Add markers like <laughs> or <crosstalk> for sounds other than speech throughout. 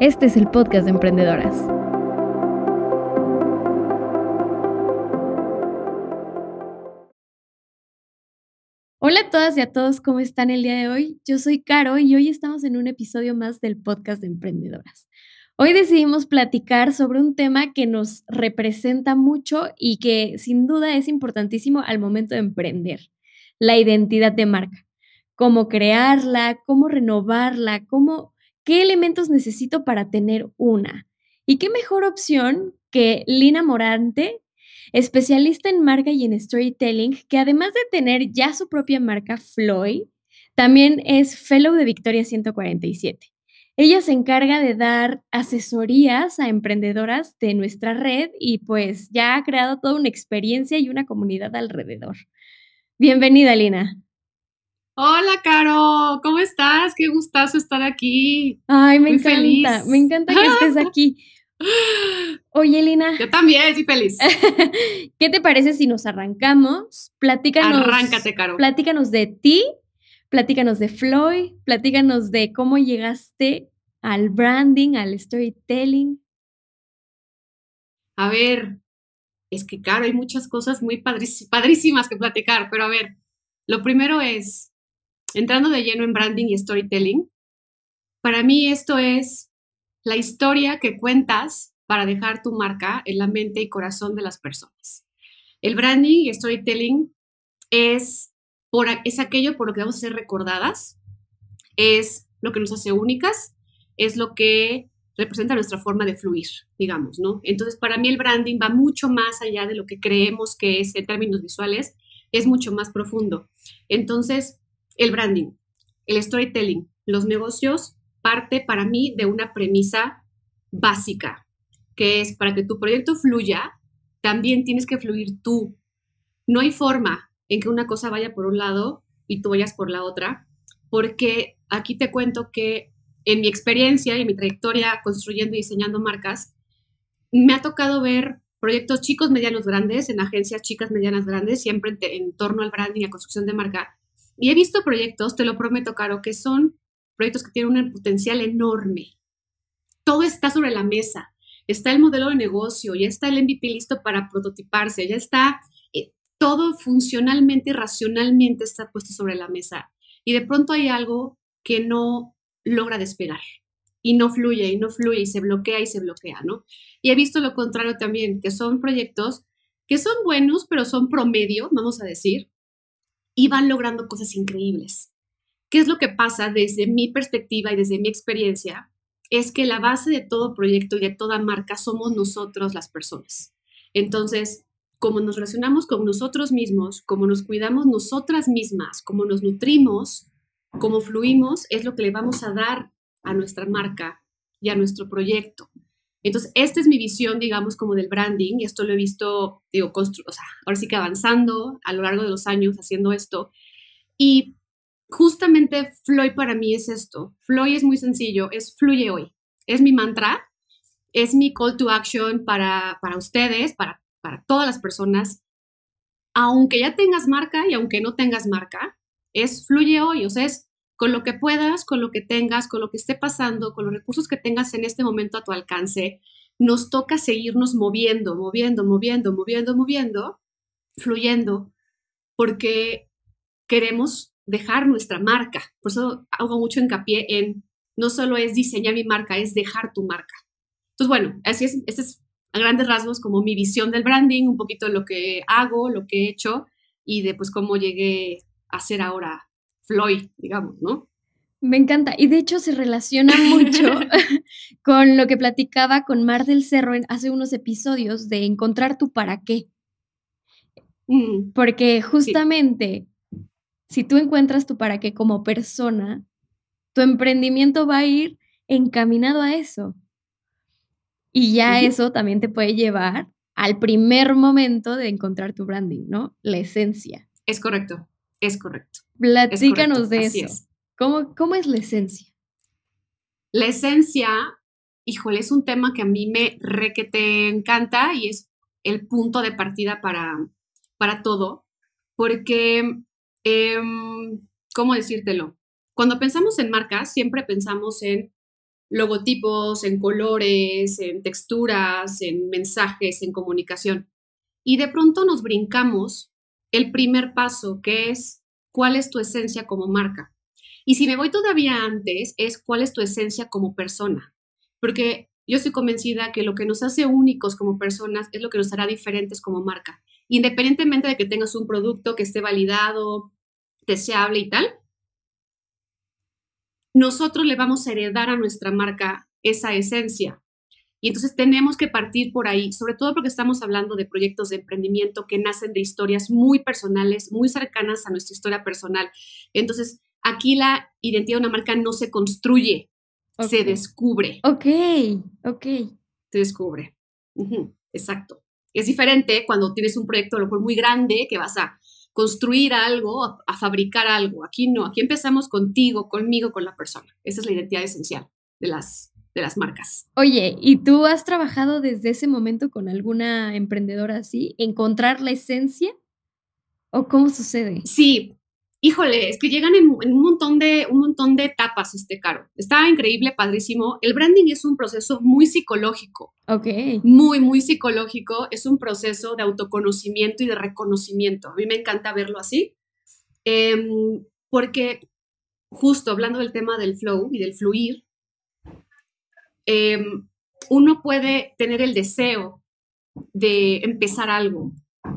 Este es el podcast de emprendedoras. Hola a todas y a todos, ¿cómo están el día de hoy? Yo soy Caro y hoy estamos en un episodio más del podcast de emprendedoras. Hoy decidimos platicar sobre un tema que nos representa mucho y que sin duda es importantísimo al momento de emprender, la identidad de marca. Cómo crearla, cómo renovarla, cómo ¿Qué elementos necesito para tener una? ¿Y qué mejor opción que Lina Morante, especialista en marca y en storytelling, que además de tener ya su propia marca Floyd, también es fellow de Victoria 147. Ella se encarga de dar asesorías a emprendedoras de nuestra red y pues ya ha creado toda una experiencia y una comunidad alrededor. Bienvenida, Lina. Hola, Caro, ¿cómo estás? Qué gustazo estar aquí. Ay, me encanta, me encanta que estés aquí. <laughs> Oye, Lina. Yo también estoy feliz. <laughs> ¿Qué te parece si nos arrancamos? Platícanos. Arráncate, Caro. Platícanos de ti, platícanos de Floyd, platícanos de cómo llegaste al branding, al storytelling. A ver, es que, Caro, hay muchas cosas muy padrísimas que platicar, pero a ver, lo primero es, entrando de lleno en branding y storytelling, para mí esto es la historia que cuentas para dejar tu marca en la mente y corazón de las personas. El branding y storytelling es, por, es aquello por lo que vamos a ser recordadas, es lo que nos hace únicas, es lo que representa nuestra forma de fluir, digamos, ¿no? Entonces, para mí el branding va mucho más allá de lo que creemos que es en términos visuales, es mucho más profundo. Entonces, el branding, el storytelling, los negocios parte para mí de una premisa básica, que es para que tu proyecto fluya, también tienes que fluir tú. No hay forma en que una cosa vaya por un lado y tú vayas por la otra, porque aquí te cuento que en mi experiencia y mi trayectoria construyendo y diseñando marcas, me ha tocado ver proyectos chicos, medianos, grandes, en agencias chicas, medianas, grandes, siempre en, torno al branding y a construcción de marca. Y he visto proyectos, te lo prometo, Caro, que son proyectos que tienen un potencial enorme. Todo está sobre la mesa. Está el modelo de negocio, ya está el MVP listo para prototiparse, ya está eh, todo funcionalmente y racionalmente está puesto sobre la mesa. Y de pronto hay algo que no logra despegar y no fluye y no fluye y se bloquea y se bloquea, ¿no? Y he visto lo contrario también, que son proyectos que son buenos, pero son promedio, vamos a decir, y van logrando cosas increíbles. ¿Qué es lo que pasa desde mi perspectiva y desde mi experiencia? Es que la base de todo proyecto y de toda marca somos nosotros las personas. Entonces, como nos relacionamos con nosotros mismos, como nos cuidamos nosotras mismas, como nos nutrimos, como fluimos, es lo que le vamos a dar a nuestra marca y a nuestro proyecto. Entonces, esta es mi visión, digamos, como del branding, y esto lo he visto, digo, o sea, ahora sí que avanzando a lo largo de los años haciendo esto. Y justamente Floyd para mí es esto. Floyd es muy sencillo, es fluye hoy. Es mi mantra, es mi call to action para, para ustedes, para, para todas las personas. Aunque ya tengas marca y aunque no tengas marca, es fluye hoy, o sea, es con lo que puedas, con lo que tengas, con lo que esté pasando, con los recursos que tengas en este momento a tu alcance, nos toca seguirnos moviendo, moviendo, moviendo, moviendo, moviendo, fluyendo, porque queremos dejar nuestra marca. Por eso hago mucho hincapié en no solo es diseñar mi marca, es dejar tu marca. Entonces, bueno, así es, este es a grandes rasgos como mi visión del branding, un poquito lo que hago, lo que he hecho y de pues cómo llegué a ser ahora Floyd, digamos, ¿no? Me encanta. Y de hecho se relaciona <laughs> mucho <laughs> con lo que platicaba con Mar del Cerro en hace unos episodios de encontrar tu para qué. Mm, Porque justamente si tú encuentras tu para qué como persona, tu emprendimiento va a ir encaminado a eso. Y ya eso también te puede llevar al primer momento de encontrar tu branding, ¿no? La esencia. Es correcto, es correcto. Platícanos de eso. ¿Cómo, ¿Cómo es la esencia? La esencia, híjole, es un tema que a mí me re que te encanta y es el punto de partida para, para todo, porque, em, ¿cómo decírtelo? Cuando pensamos en marcas, siempre pensamos en logotipos, en colores, en texturas, en mensajes, en comunicación. Y de pronto nos brincamos el primer paso, que es cuál es tu esencia como marca. Y si me voy todavía antes, es cuál es tu esencia como persona. Porque yo estoy convencida que lo que nos hace únicos como personas es lo que nos hará diferentes como marca. Independientemente de que tengas un producto que esté validado, deseable y tal, nosotros le vamos a heredar a nuestra marca esa esencia. Y entonces tenemos que partir por ahí, sobre todo porque estamos hablando de proyectos de emprendimiento que nacen de historias muy personales, muy cercanas a nuestra historia personal. Entonces, aquí la identidad de una marca no se construye, se descubre. Ok, ok. Se descubre. exacto. Es diferente cuando tienes un proyecto a lo mejor muy grande que vas a construir algo, a, fabricar algo. Aquí no, aquí empezamos contigo, conmigo, con la persona. Esa es la identidad esencial de las, de las marcas. Oye, ¿y tú has trabajado desde ese momento con alguna emprendedora así? ¿Encontrar la esencia? ¿O cómo sucede? Sí, híjole, es que llegan en, un, montón de, un montón de etapas este caro. Está increíble, padrísimo. El branding es un proceso muy psicológico. Ok. Muy, muy psicológico. Es un proceso de autoconocimiento y de reconocimiento. A mí me encanta verlo así. Em, porque justo hablando del tema del flow y del fluir, em, uno puede tener el deseo de empezar algo,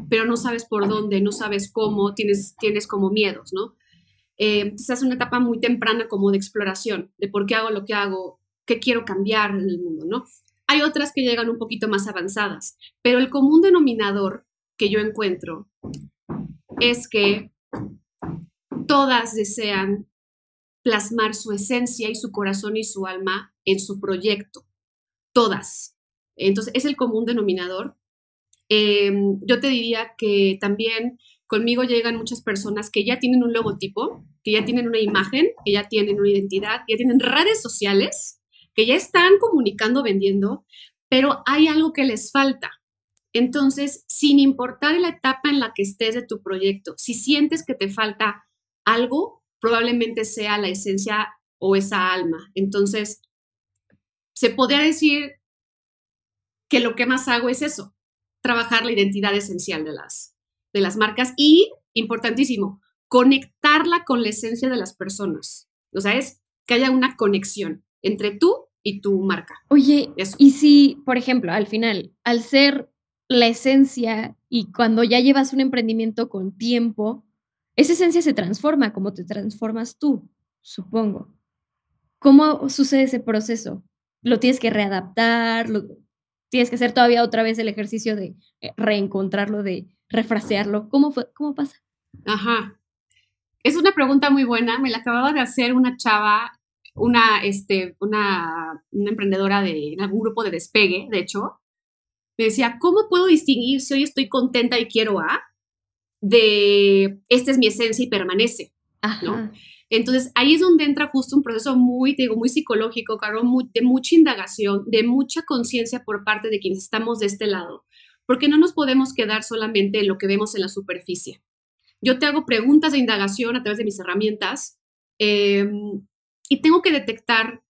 pero no sabes por dónde, no sabes cómo, tienes, tienes como miedos, ¿no? Eh, es una etapa muy temprana como de exploración, de por qué hago lo que hago, qué quiero cambiar en el mundo, ¿no? Hay otras que llegan un poquito más avanzadas, pero el común denominador que yo encuentro es que todas desean plasmar su esencia y su corazón y su alma en su proyecto. Todas. Entonces, es el común denominador Em, yo te diría que también conmigo llegan muchas personas que ya tienen un logotipo, que ya tienen una imagen, que ya tienen una identidad, que ya tienen redes sociales, que ya están comunicando, vendiendo, pero hay algo que les falta. Entonces, sin importar la etapa en la que estés de tu proyecto, si sientes que te falta algo, probablemente sea la esencia o esa alma. Entonces, se podría decir que lo que más hago es eso, trabajar la identidad esencial de las, de las marcas y, importantísimo, conectarla con la esencia de las personas. O sea, es que haya una conexión entre tú y tu marca. Oye, y si, por ejemplo, al final, al ser la esencia y cuando ya llevas un emprendimiento con tiempo, esa esencia se transforma como te transformas tú, supongo. ¿Cómo sucede ese proceso? ¿Lo tienes que readaptar? ¿Lo, tienes que hacer todavía otra vez el ejercicio de eh, reencontrarlo, de refrasearlo. ¿Cómo, fue, ¿Cómo pasa? Ajá. Es una pregunta muy buena. Me la acababa de hacer una chava, una, este, una, una emprendedora de algún grupo de despegue, de hecho. Me decía, ¿cómo puedo distinguir si hoy estoy contenta y quiero A de esta es mi esencia y permanece? Ajá. Entonces, ahí es donde entra justo un proceso muy, digo, muy psicológico, claro, de mucha indagación, de mucha conciencia por parte de quienes estamos de este lado, porque no nos podemos quedar solamente en lo que vemos en la superficie. Yo te hago preguntas de indagación a través de mis herramientas em, y tengo que detectar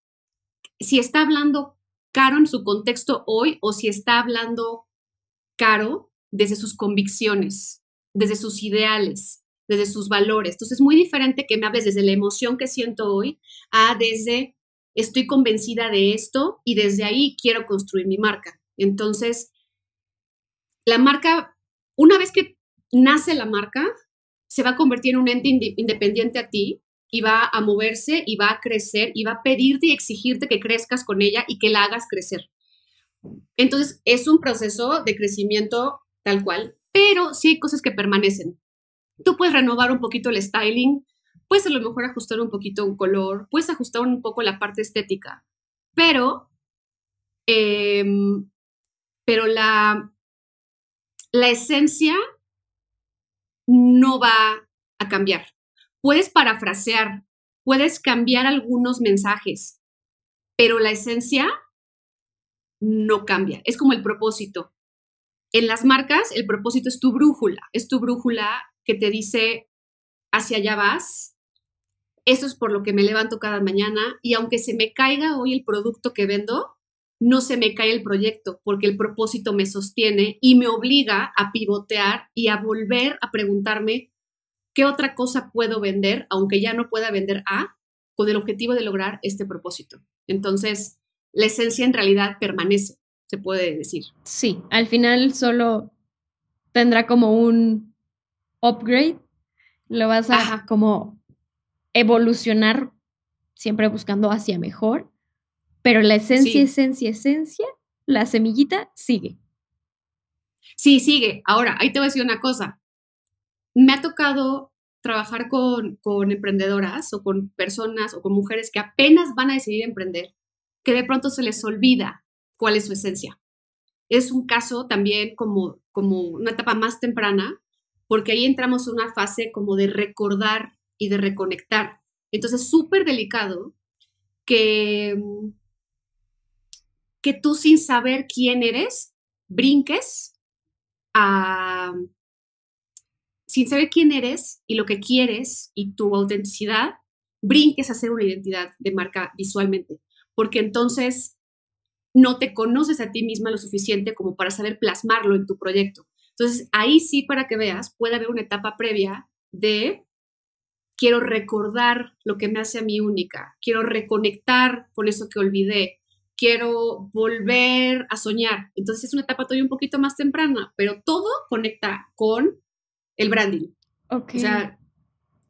si está hablando Caro en su contexto hoy o si está hablando Caro desde sus convicciones, desde sus ideales, desde sus valores. Entonces es muy diferente que me hables desde la emoción que siento hoy a desde estoy convencida de esto y desde ahí quiero construir mi marca. Entonces, la marca, una vez que nace la marca, se va a convertir en un ente independiente a ti y va a moverse y va a crecer y va a pedirte y exigirte que crezcas con ella y que la hagas crecer. Entonces, es un proceso de crecimiento tal cual, pero sí hay cosas que permanecen. Tú puedes renovar un poquito el styling, puedes a lo mejor ajustar un poquito un color, puedes ajustar un poco la parte estética, pero, em, pero la, la esencia no va a cambiar. Puedes parafrasear, puedes cambiar algunos mensajes, pero la esencia no cambia. Es como el propósito. En las marcas, el propósito es tu brújula, es tu brújula que te dice hacia allá vas, eso es por lo que me levanto cada mañana y aunque se me caiga hoy el producto que vendo, no se me cae el proyecto porque el propósito me sostiene y me obliga a pivotear y a volver a preguntarme qué otra cosa puedo vender, aunque ya no pueda vender A, con el objetivo de lograr este propósito. Entonces, la esencia en realidad permanece, se puede decir. Sí, al final solo tendrá como un upgrade, lo vas a como evolucionar siempre buscando hacia mejor, pero la esencia, esencia, esencia, la semillita sigue. Sí, sigue. Ahora, ahí te voy a decir una cosa. Me ha tocado trabajar con, con emprendedoras o con personas o con mujeres que apenas van a decidir emprender, que de pronto se les olvida cuál es su esencia. Es un caso también como, como una etapa más temprana, porque ahí entramos en una fase como de recordar y de reconectar. Entonces, súper delicado que, que tú sin saber quién eres, brinques a, sin saber quién eres y lo que quieres y tu autenticidad, brinques a hacer una identidad de marca visualmente, porque entonces no te conoces a ti misma lo suficiente como para saber plasmarlo en tu proyecto. Entonces, ahí sí, para que veas, puede haber una etapa previa de quiero recordar lo que me hace a mí única, quiero reconectar con eso que olvidé, quiero volver a soñar. Entonces es una etapa todavía un poquito más temprana, pero todo conecta con el branding. Ok. O sea,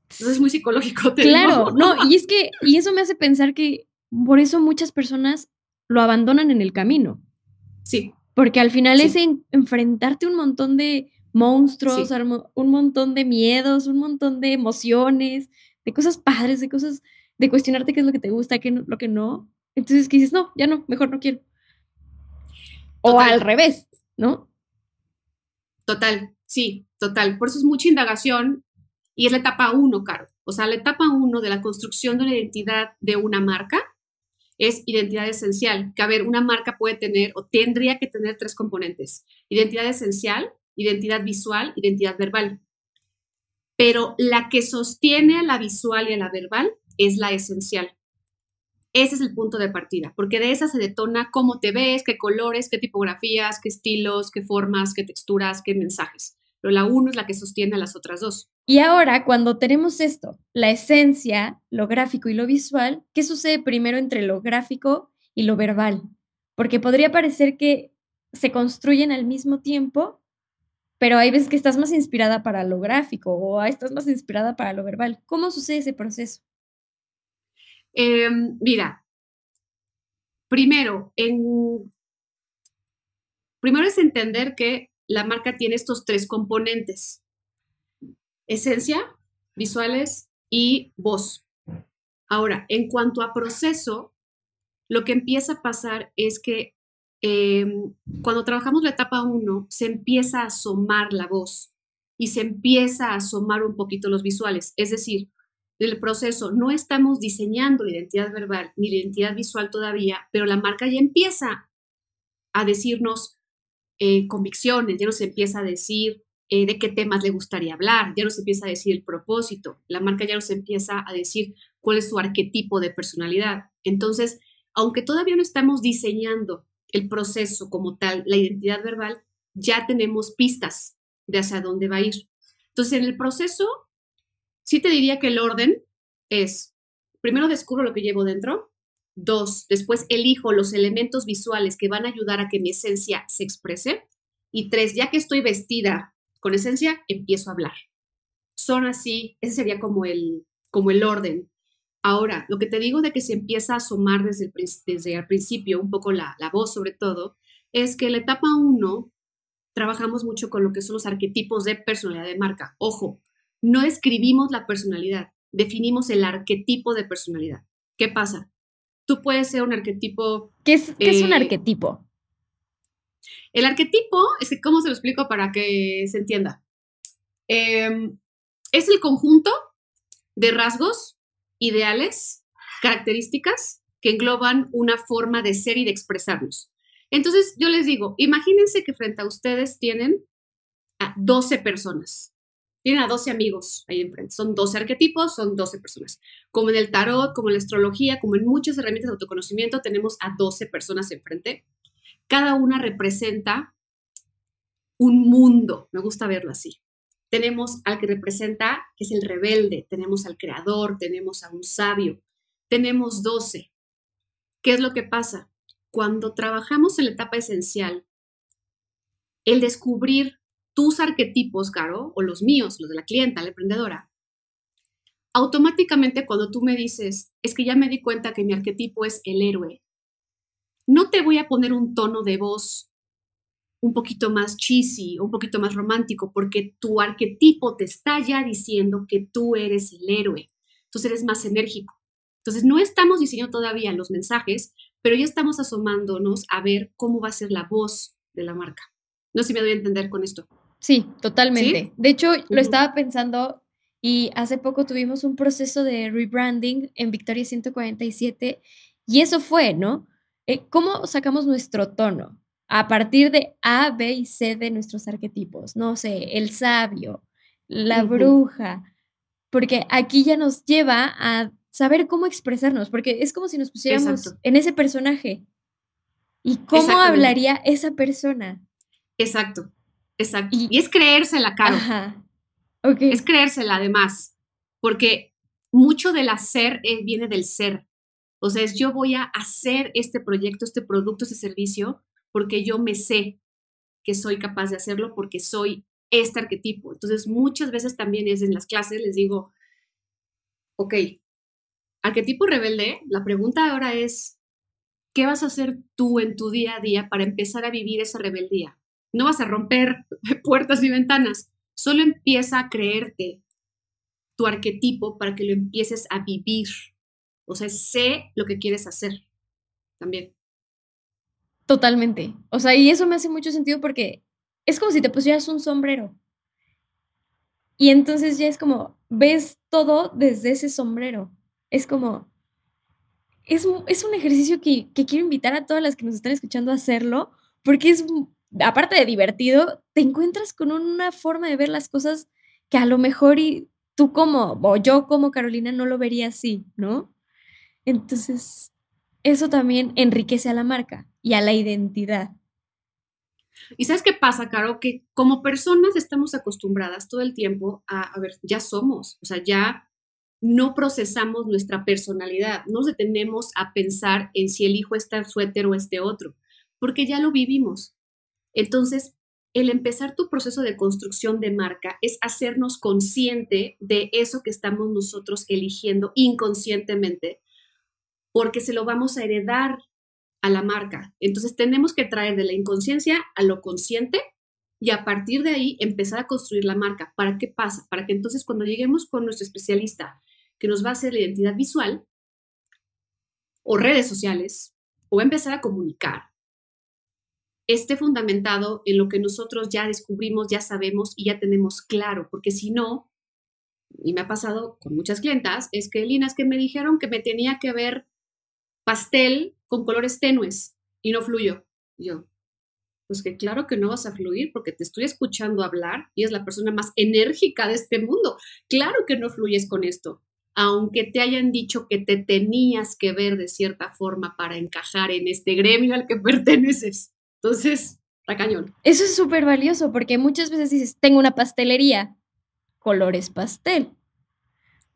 eso es muy psicológico. claro, no, y es que, y eso me hace pensar que por eso muchas personas lo abandonan en el camino. Sí. Porque al final es enfrentarte un montón de monstruos, un montón de miedos, un montón de emociones, de cosas padres, de cosas, de cuestionarte qué es lo que te gusta, qué no, lo que no. Entonces, que dices, no, ya no, mejor no quiero. O al revés, ¿no? Total, sí, total. Por eso es mucha indagación y es la etapa uno, Caro. O sea, la etapa uno de la construcción de la identidad de una marca es identidad esencial. Que a ver, una marca puede tener o tendría que tener tres componentes. Identidad esencial, identidad visual, identidad verbal. Pero la que sostiene a la visual y a la verbal es la esencial. Ese es el punto de partida, porque de esa se detona cómo te ves, qué colores, qué tipografías, qué estilos, qué formas, qué texturas, qué mensajes. Pero la uno es la que sostiene a las otras dos. Y ahora, cuando tenemos esto, la esencia, lo gráfico y lo visual, ¿qué sucede primero entre lo gráfico y lo verbal? Porque podría parecer que se construyen al mismo tiempo, pero hay veces que estás más inspirada para lo gráfico o estás más inspirada para lo verbal. ¿Cómo sucede ese proceso? Em, mira, primero, en, primero es entender que la marca tiene estos tres componentes, esencia, visuales y voz. Ahora, en cuanto a proceso, lo que empieza a pasar es que Em, cuando trabajamos la etapa 1, se empieza a asomar la voz y se empieza a asomar un poquito los visuales. Es decir, el proceso no estamos diseñando la identidad verbal ni la identidad visual todavía, pero la marca ya empieza a decirnos eh, convicciones, ya nos empieza a decir eh, de qué temas le gustaría hablar, ya nos empieza a decir el propósito, la marca ya nos empieza a decir cuál es su arquetipo de personalidad. Entonces, aunque todavía no estamos diseñando el proceso como tal, la identidad verbal, ya tenemos pistas de hacia dónde va a ir. Entonces, en el proceso, sí te diría que el orden es, primero descubro lo que llevo dentro, dos, después elijo los elementos visuales que van a ayudar a que mi esencia se exprese, y tres, ya que estoy vestida con esencia, empiezo a hablar. Son así, ese sería como el, como el orden. Ahora, lo que te digo de que se empieza a asomar desde el, desde el principio, un poco la, la voz sobre todo, es que en la etapa 1 trabajamos mucho con lo que son los arquetipos de personalidad de marca. Ojo, no escribimos la personalidad, definimos el arquetipo de personalidad. ¿Qué pasa? Tú puedes ser un arquetipo... ¿Qué es, es un eh, arquetipo? El arquetipo, es ¿cómo se lo explico para que se entienda? Em, es el conjunto de rasgos ideales, características que engloban una forma de ser y de expresarnos. Entonces, yo les digo, imagínense que frente a ustedes tienen a 12 personas. Tienen a 12 amigos ahí enfrente. Son 12 arquetipos, son 12 personas. Como en el tarot, como en la astrología, como en muchas herramientas de autoconocimiento, tenemos a 12 personas enfrente. Cada una representa un mundo, me gusta verlo así. Tenemos al que representa, que es el rebelde, tenemos al creador, tenemos a un sabio, tenemos 12. ¿Qué es lo que pasa? Cuando trabajamos en la etapa esencial, el descubrir tus arquetipos, Caro, o los míos, los de la clienta, la emprendedora, automáticamente cuando tú me dices, es que ya me di cuenta que mi arquetipo es el héroe, no te voy a poner un tono de voz un poquito más cheesy, un poquito más romántico, porque tu arquetipo te está ya diciendo que tú eres el héroe. Entonces eres más enérgico. Entonces no estamos diseñando todavía los mensajes, pero ya estamos asomándonos a ver cómo va a ser la voz de la marca. No sé si me doy a entender con esto. Sí, totalmente. De hecho, lo estaba pensando y hace poco tuvimos un proceso de rebranding en Victoria 147 y eso fue, ¿no? Eh, ¿Cómo sacamos nuestro tono? a partir de A, B y C de nuestros arquetipos. No sé, el sabio, la bruja, porque aquí ya nos lleva a saber cómo expresarnos, porque es como si nos pusiéramos en ese personaje. ¿Y cómo hablaría esa persona? Exacto, exacto. Y, es creérsela, Caro. Ajá. Okay. Es creérsela además, porque mucho del hacer eh, viene del ser. O sea, es yo voy a hacer este proyecto, este producto, este servicio porque yo me sé que soy capaz de hacerlo porque soy este arquetipo. Entonces, muchas veces también es en las clases, les digo, ok, arquetipo rebelde, la pregunta ahora es, ¿qué vas a hacer tú en tu día a día para empezar a vivir esa rebeldía? No vas a romper <laughs> puertas ni ventanas, solo empieza a creerte tu arquetipo para que lo empieces a vivir. O sea, sé lo que quieres hacer también. Totalmente. O sea, y eso me hace mucho sentido porque es como si te pusieras un sombrero. Y entonces ya es como, ves todo desde ese sombrero. Es como, es, es un ejercicio que, que, quiero invitar a todas las que nos están escuchando a hacerlo, porque es, aparte de divertido, te encuentras con una forma de ver las cosas que a lo mejor y tú como, o yo como Carolina no lo vería así, ¿no? Entonces, eso también enriquece a la marca y a la identidad. Y sabes qué pasa, Caro, que como personas estamos acostumbradas todo el tiempo a, a ver, ya somos, o sea, ya no procesamos nuestra personalidad, no nos detenemos a pensar en si elijo este suéter o este otro, porque ya lo vivimos. Entonces, el empezar tu proceso de construcción de marca es hacernos consciente de eso que estamos nosotros eligiendo inconscientemente porque se lo vamos a heredar a la marca. Entonces tenemos que traer de la inconsciencia a lo consciente y a partir de ahí empezar a construir la marca. ¿Para qué pasa? Para que entonces cuando lleguemos con nuestro especialista que nos va a hacer la identidad visual o redes sociales o empezar a comunicar, esté fundamentado en lo que nosotros ya descubrimos, ya sabemos y ya tenemos claro, porque si no, y me ha pasado con muchas clientas, es que, Lina, es que me dijeron que me tenía que ver pastel con colores tenues y no fluyo. yo, pues que claro que no vas a fluir porque te estoy escuchando hablar y es la persona más enérgica de este mundo. Claro que no fluyes con esto, aunque te hayan dicho que te tenías que ver de cierta forma para encajar en este gremio al que perteneces. Entonces, está cañón. Eso es súper valioso porque muchas veces dices, tengo una pastelería, colores pastel.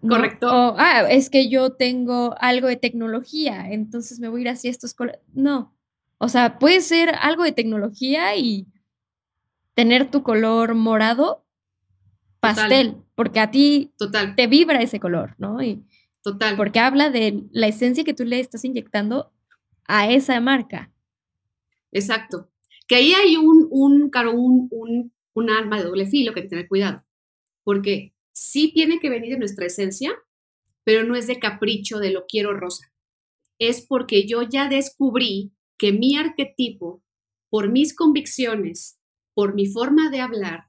Correcto. O, ah, es que yo tengo algo de tecnología, entonces me voy a ir hacia estos colores. No. O sea, puede ser algo de tecnología y tener tu color morado pastel, porque a ti Total. te vibra ese color, ¿no? Y Total. Porque habla de la esencia que tú le estás inyectando a esa marca. Exacto. Que ahí hay un, un, un, un, un arma de doble filo que hay que tener cuidado. Porque sí tiene que venir de nuestra esencia, pero no es de capricho de lo quiero rosa. Es porque yo ya descubrí que mi arquetipo, por mis convicciones, por mi forma de hablar,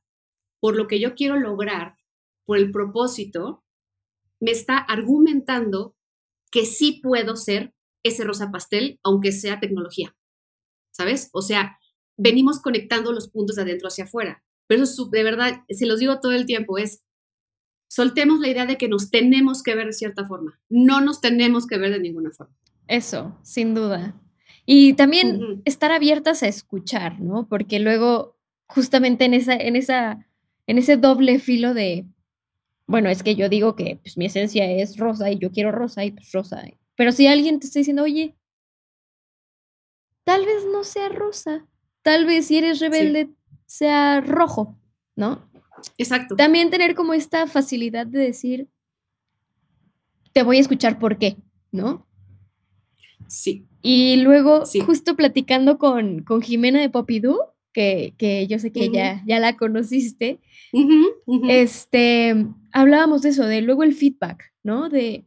por lo que yo quiero lograr, por el propósito, me está argumentando que sí puedo ser ese rosa pastel, aunque sea tecnología. ¿Sabes? O sea, venimos conectando los puntos de adentro hacia afuera. Pero eso, de verdad, se los digo todo el tiempo, es soltemos la idea de que nos tenemos que ver de cierta forma. No nos tenemos que ver de ninguna forma. Eso, sin duda. Y también estar abiertas a escuchar, ¿no? Porque luego, justamente en esa, en esa, en ese doble filo de, bueno, es que yo digo que pues, mi esencia es rosa y yo quiero rosa y pues rosa. Pero si alguien te está diciendo, oye, tal vez no sea rosa, tal vez si eres rebelde sea rojo, ¿no? Exacto. También tener como esta facilidad de decir, te voy a escuchar por qué, ¿no? Sí. Y luego, justo platicando con, con Jimena de Popidú, que, que yo sé que ya, ya la conociste, este, hablábamos de eso, de luego el feedback, ¿no? De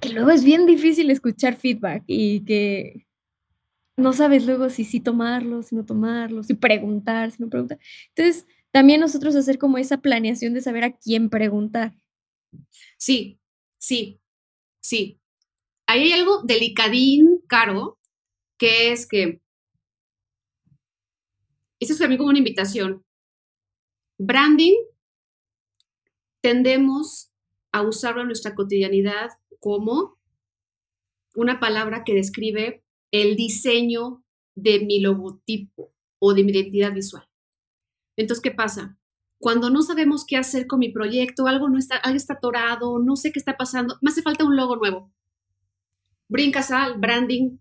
que luego es bien difícil escuchar feedback y que no sabes luego si sí tomarlo, si no tomarlo, si preguntar, si no preguntar. Entonces, también nosotros hacer como esa planeación de saber a quién preguntar. Sí, sí, sí. Ahí hay algo delicadín, caro, que es que, eso es también como una invitación. Branding, tendemos a usarlo en nuestra cotidianidad como una palabra que describe el diseño de mi logotipo o de mi identidad visual. Entonces, ¿qué pasa? Cuando no sabemos qué hacer con mi proyecto, algo no está, algo está atorado, no sé qué está pasando, me hace falta un logo nuevo. Brincas al branding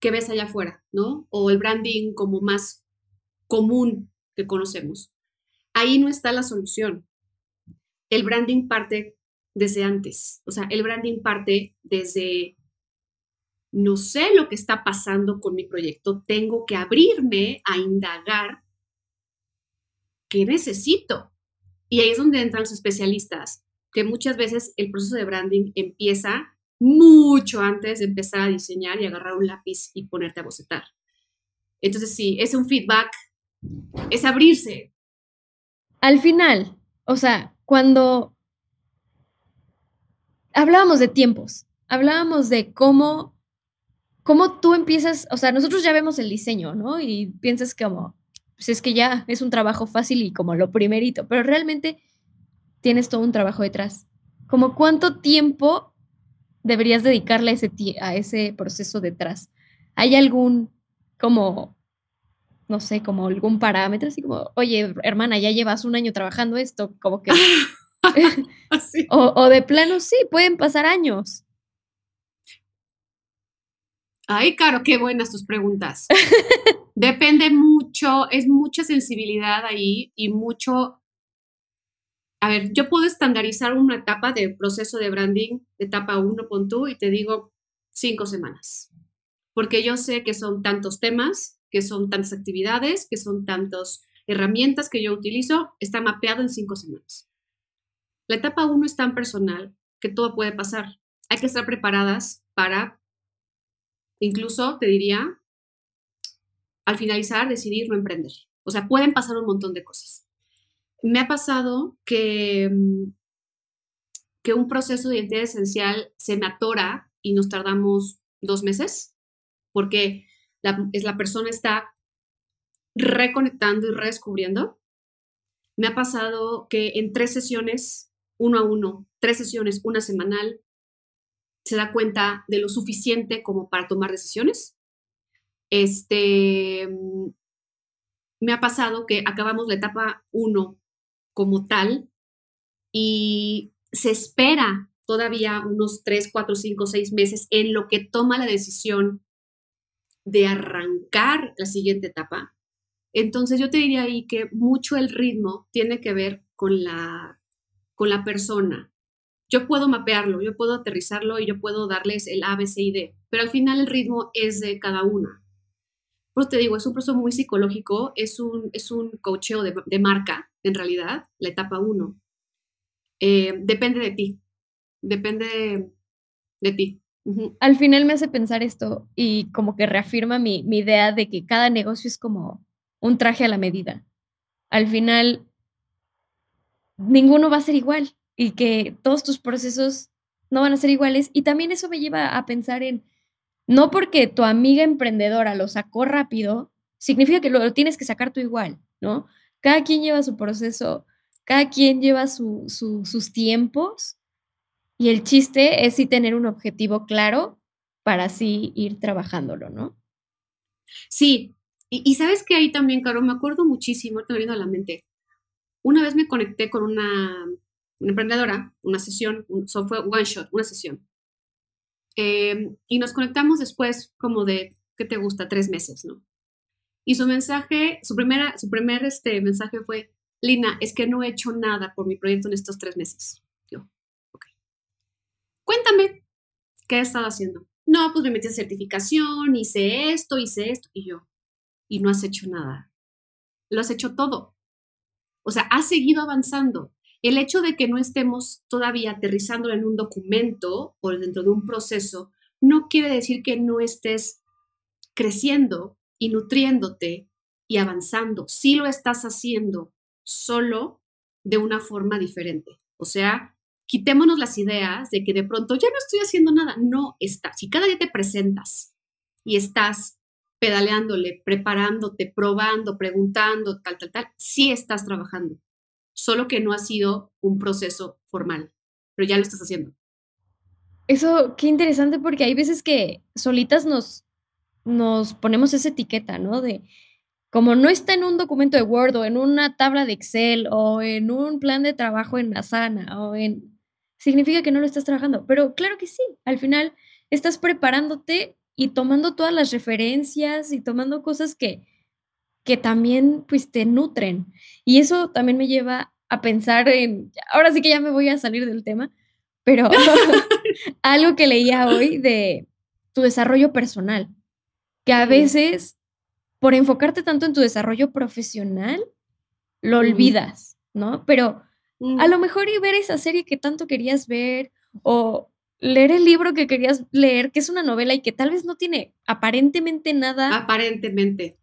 que ves allá afuera, ¿no? O el branding como más común que conocemos. Ahí no está la solución. El branding parte desde antes. O sea, el branding parte desde no sé lo que está pasando con mi proyecto, tengo que abrirme a indagar qué necesito. Y ahí es donde entran los especialistas, que muchas veces el proceso de branding empieza mucho antes de empezar a diseñar y agarrar un lápiz y ponerte a bocetar. Entonces, sí, es un feedback, es abrirse. Al final, o sea, cuando hablábamos de tiempos, hablábamos de cómo ¿cómo tú empiezas? O sea, nosotros ya vemos el diseño, ¿no? Y piensas como, pues es que ya es un trabajo fácil y como lo primerito, pero realmente tienes todo un trabajo detrás. Como cuánto tiempo deberías dedicarle a ese, a ese proceso detrás. ¿Hay algún como, no sé, como algún parámetro? Así como, oye, hermana, ya llevas un año trabajando esto, como que... <laughs> <laughs> o, o de plano, sí, pueden pasar años. Ay, Caro, qué buenas tus preguntas. <laughs> Depende mucho, es mucha sensibilidad ahí y mucho... A ver, yo puedo estandarizar una etapa de proceso de branding, etapa 1, pon tú, y te digo cinco semanas. Porque yo sé que son tantos temas, que son tantas actividades, que son tantas herramientas que yo utilizo, está mapeado en cinco semanas. La etapa 1 es tan personal que todo puede pasar. Hay que estar preparadas para Incluso te diría, al finalizar, decidir no emprender. O sea, pueden pasar un montón de cosas. Me ha pasado que, mm, que un proceso de identidad esencial se me atora y nos tardamos dos meses porque es, la persona está reconectando y redescubriendo. Me ha pasado que en tres sesiones, uno a uno, tres sesiones, una semanal, se da cuenta de lo suficiente como para tomar decisiones. Este, me ha pasado que acabamos la etapa 1 como tal y se espera todavía unos 3, 4, 5, 6 meses en lo que toma la decisión de arrancar la siguiente etapa. Entonces yo te diría ahí que mucho el ritmo tiene que ver con la, con la persona, yo puedo mapearlo, yo puedo aterrizarlo y yo puedo darles el A, B, C y D, pero al final el ritmo es de cada una. Pues te digo, es un proceso muy psicológico, es un, es un coacheo de, marca, en realidad, la etapa 1. Eh, depende de ti, depende de, ti. Al final me hace pensar esto y como que reafirma mi, mi idea de que cada negocio es como un traje a la medida. Al final, ninguno va a ser igual y que todos tus procesos no van a ser iguales. Y también eso me lleva a pensar en, no porque tu amiga emprendedora lo sacó rápido, significa que lo, tienes que sacar tú igual, ¿no? Cada quien lleva su proceso cada quien lleva sus tiempos y el chiste es sí tener un objetivo claro para así ir trabajándolo, ¿no? Sí, y, sabes que ahí también, Caro, me acuerdo muchísimo, te me vino a la mente. Una vez me conecté con una, emprendedora, una sesión, un, fue one shot, una sesión. Em, y nos conectamos después como de, ¿qué te gusta? Tres meses, ¿no? Y su mensaje, su, primera, su primer este, mensaje fue, Lina, es que no he hecho nada por mi proyecto en estos tres meses. Yo, ok. Cuéntame, ¿qué he estado haciendo? No, pues me metí en certificación, hice esto, hice esto, y yo, y no has hecho nada. Lo has hecho todo. O sea, has seguido avanzando. El hecho de que no estemos todavía aterrizando en un documento o dentro de un proceso no quiere decir que no estés creciendo y nutriéndote y avanzando. Sí lo estás haciendo, solo de una forma diferente. O sea, quitémonos las ideas de que de pronto ya no estoy haciendo nada. No está. Si cada día te presentas y estás pedaleándole, preparándote, probando, preguntando, tal, tal, tal, sí estás trabajando. Solo que no ha sido un proceso formal, pero ya lo estás haciendo. Eso, qué interesante, porque hay veces que solitas nos, nos ponemos esa etiqueta, ¿no? De como no está en un documento de Word o en una tabla de Excel o en un plan de trabajo en Asana o en... significa que no lo estás trabajando, pero claro que sí, al final estás preparándote y tomando todas las referencias y tomando cosas que, que también pues te nutren. Y eso también me lleva a pensar en, ahora sí que ya me voy a salir del tema, pero <laughs> <laughs> algo que leía hoy de tu desarrollo personal, que a veces por enfocarte tanto en tu desarrollo profesional, lo olvidas, ¿no? Pero a lo mejor y ver esa serie que tanto querías ver o leer el libro que querías leer, que es una novela y que tal vez no tiene aparentemente nada. Aparentemente.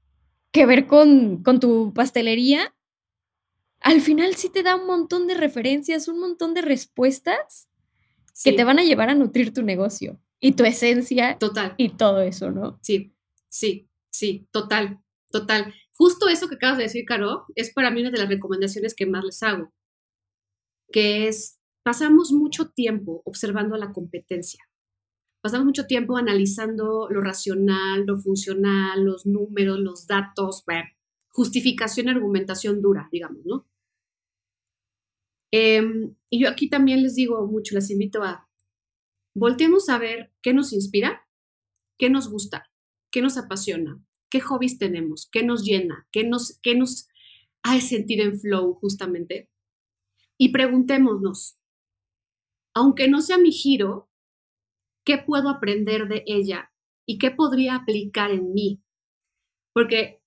Que ver con, con tu pastelería. Al final sí te da un montón de referencias, un montón de respuestas que te van a llevar a nutrir tu negocio y tu esencia. Total. Y todo eso, ¿no? Sí, sí, sí, total, total. Justo eso que acabas de decir, Caro, es para mí una de las recomendaciones que más les hago, que es pasamos mucho tiempo observando la competencia. Pasamos mucho tiempo analizando lo racional, lo funcional, los números, los datos, justificación y argumentación dura, digamos, ¿no? Em, y yo aquí también les digo mucho, les invito a volteemos a ver qué nos inspira, qué nos gusta, qué nos apasiona, qué hobbies tenemos, qué nos llena, qué nos, qué nos hace sentir en flow justamente. Y preguntémonos, aunque no sea mi giro, ¿qué puedo aprender de ella y qué podría aplicar en mí? Porque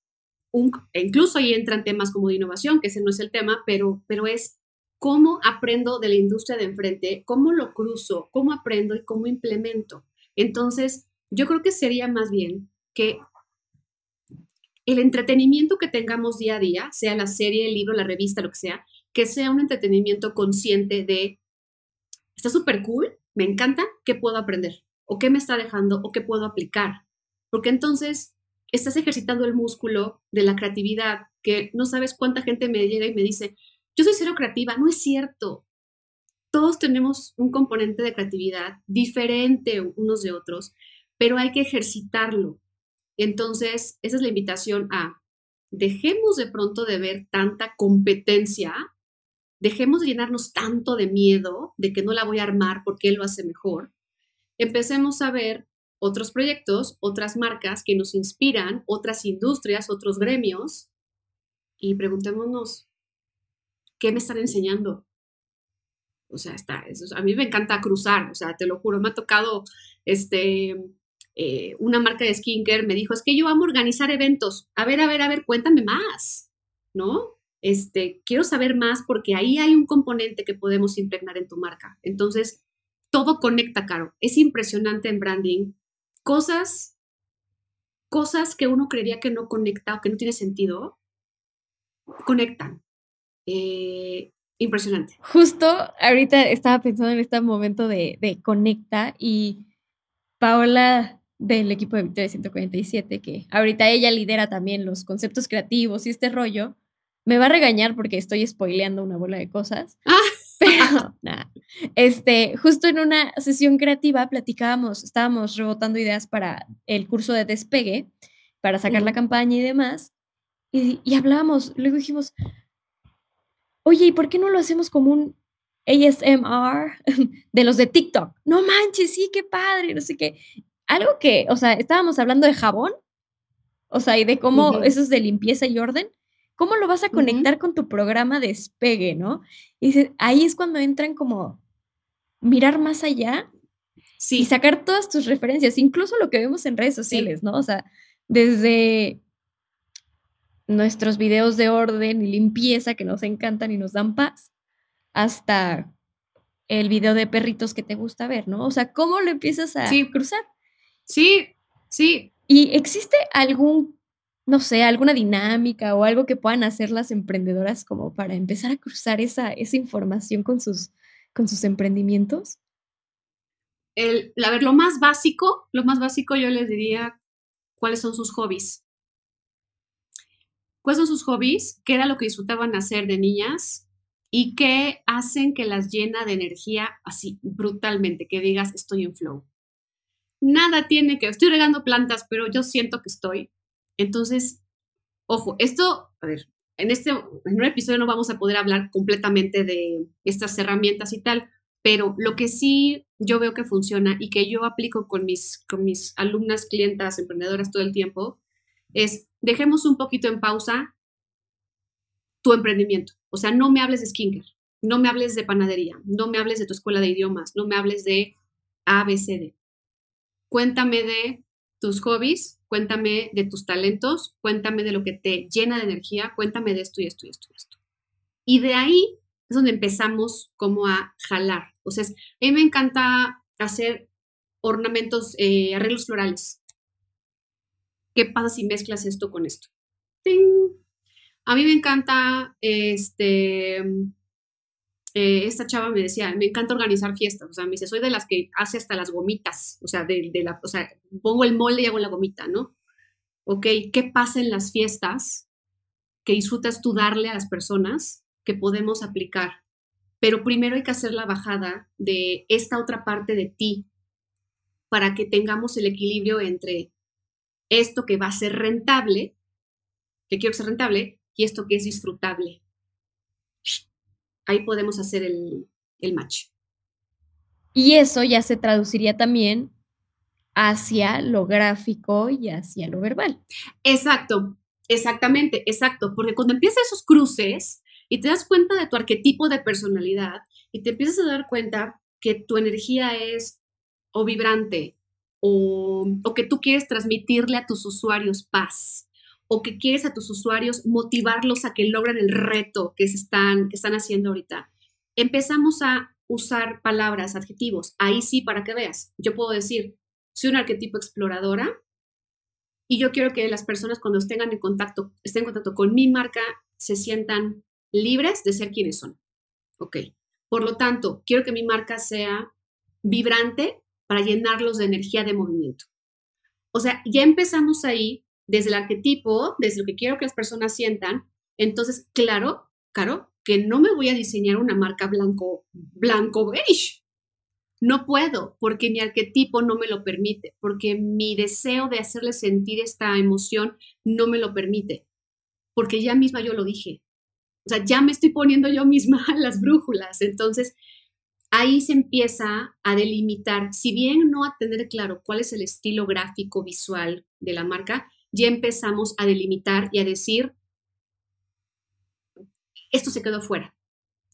incluso ahí entran temas como de innovación, que ese no es el tema, pero, pero es cómo aprendo de la industria de enfrente, cómo lo cruzo, cómo aprendo y cómo implemento. Entonces, yo creo que sería más bien que el entretenimiento que tengamos día a día, sea la serie, el libro, la revista, lo que sea, que sea un entretenimiento consciente de está súper cool, me encanta, ¿qué puedo aprender? ¿O qué me está dejando? ¿O qué puedo aplicar? Porque entonces estás ejercitando el músculo de la creatividad, que no sabes cuánta gente me llega y me dice, yo soy cero creativa, no es cierto. Todos tenemos un componente de creatividad diferente unos de otros, pero hay que ejercitarlo. Entonces, esa es la invitación a, dejemos de pronto de ver tanta competencia dejemos de llenarnos tanto de miedo de que no la voy a armar porque él lo hace mejor. Empecemos a ver otros proyectos, otras marcas que nos inspiran, otras industrias, otros gremios y preguntémonos, ¿qué me están enseñando? O sea, está, a mí me encanta cruzar, o sea, te lo juro, me ha tocado, este, eh, una marca de skincare me dijo, es que yo amo organizar eventos, a ver, a ver, a ver, cuéntame más, ¿no? Este, quiero saber más porque ahí hay un componente que podemos impregnar en tu marca. Entonces, todo conecta, Caro. Es impresionante en branding. Cosas, cosas que uno creería que no conecta o que no tiene sentido, conectan. Eh, impresionante. Justo ahorita estaba pensando en este momento de, conecta y Paola del equipo de Victoria 147, que ahorita ella lidera también los conceptos creativos y este rollo, me va a regañar porque estoy spoileando una bola de cosas. Ah. <laughs> Pero <laughs> nada. Este, justo en una sesión creativa platicábamos, estábamos rebotando ideas para el curso de despegue, para sacar la campaña y demás. Y, y hablábamos, luego dijimos, oye, ¿y por qué no lo hacemos como un ASMR <laughs> de los de TikTok? No manches, sí, qué padre, no sé qué. Algo que, o sea, estábamos hablando de jabón, o sea, y de cómo eso es de limpieza y orden. ¿Cómo lo vas a conectar con tu programa de despegue, no? Y ahí es cuando entran como mirar más allá y sacar todas tus referencias, incluso lo que vemos en redes sociales, ¿no? O sea, desde nuestros videos de orden y limpieza que nos encantan y nos dan paz, hasta el video de perritos que te gusta ver, ¿no? O sea, ¿cómo lo empiezas a cruzar? Sí, sí. ¿Y existe algún, no sé, alguna dinámica o algo que puedan hacer las emprendedoras como para empezar a cruzar esa, esa información con sus, con sus emprendimientos? El, a ver, lo más básico, lo más básico yo les diría cuáles son sus hobbies. ¿Cuáles son sus hobbies? ¿Qué era lo que disfrutaban hacer de niñas? ¿Y qué hacen que las llena de energía así brutalmente? Que digas, estoy en flow. Nada tiene que, estoy regando plantas, pero yo siento que estoy. Entonces, ojo, esto, a ver, en este episodio no vamos a poder hablar completamente de estas herramientas y tal, pero lo que sí yo veo que funciona y que yo aplico con mis, con mis alumnas, clientas, emprendedoras todo el tiempo, es dejemos un poquito en pausa tu emprendimiento. O sea, no me hables de skincare, no me hables de panadería, no me hables de tu escuela de idiomas, no me hables de ABCD. Cuéntame de tus hobbies, cuéntame de tus talentos, cuéntame de lo que te llena de energía, cuéntame de esto y esto y esto y esto. Y de ahí es donde empezamos como a jalar. O sea, a mí me encanta hacer ornamentos, eh, arreglos florales. ¿Qué pasa si mezclas esto con esto? A mí me encanta, este, eh, esta chava me decía, me encanta organizar fiestas, o sea, me dice, soy de las que hace hasta las gomitas, o sea, pongo el molde y hago la gomita, ¿no? Ok, ¿qué pasa en las fiestas que disfrutas tú darle a las personas que podemos aplicar? Pero primero hay que hacer la bajada de esta otra parte de ti para que tengamos el equilibrio entre esto que va a ser rentable, que quiero que sea rentable, y esto que es disfrutable. Ahí podemos hacer el, el match. Y eso ya se traduciría también hacia lo gráfico y hacia lo verbal. Exacto, exactamente, exacto, porque cuando empiezas esos cruces y te das cuenta de tu arquetipo de personalidad y te empiezas a dar cuenta que tu energía es o vibrante o, que tú quieres transmitirle a tus usuarios paz o que quieres a tus usuarios motivarlos a que logren el reto que, están, están haciendo ahorita. Empezamos a usar palabras, adjetivos. Ahí sí, para que veas. Yo puedo decir, soy un arquetipo exploradora y yo quiero que las personas cuando estén en contacto, estén en contacto con mi marca, se sientan libres de ser quienes son. Ok. Por lo tanto, quiero que mi marca sea vibrante, para llenarlos de energía de movimiento. O sea, ya empezamos ahí desde el arquetipo, desde lo que quiero que las personas sientan. Entonces, claro, claro, que no me voy a diseñar una marca blanco, blanco beige. No puedo, porque mi arquetipo no me lo permite, porque mi deseo de hacerle sentir esta emoción no me lo permite, porque ya misma yo lo dije. O sea, ya me estoy poniendo yo misma <laughs> las brújulas. Entonces, ahí se empieza a delimitar, si bien no a tener claro cuál es el estilo gráfico visual de la marca, ya empezamos a delimitar y a decir, esto se quedó fuera.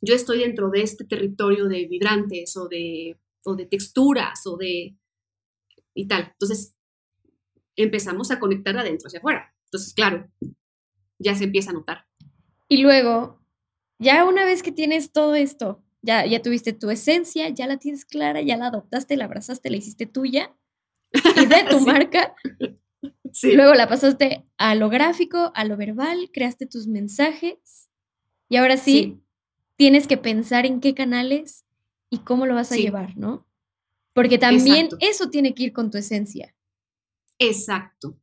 Yo estoy dentro de este territorio de vibrantes o de, o de texturas o de... y tal. Entonces, empezamos a conectar adentro hacia afuera. Entonces, claro, ya se empieza a notar. Y luego, ya una vez que tienes todo esto, ya, ya tuviste tu esencia, ya la tienes clara, ya la adoptaste, la abrazaste, la hiciste tuya y de <laughs> tu marca. Luego la pasaste a lo gráfico, a lo verbal, creaste tus mensajes y ahora sí, tienes que pensar en qué canales y cómo lo vas a llevar, ¿no? Porque también eso tiene que ir con tu esencia. Exacto.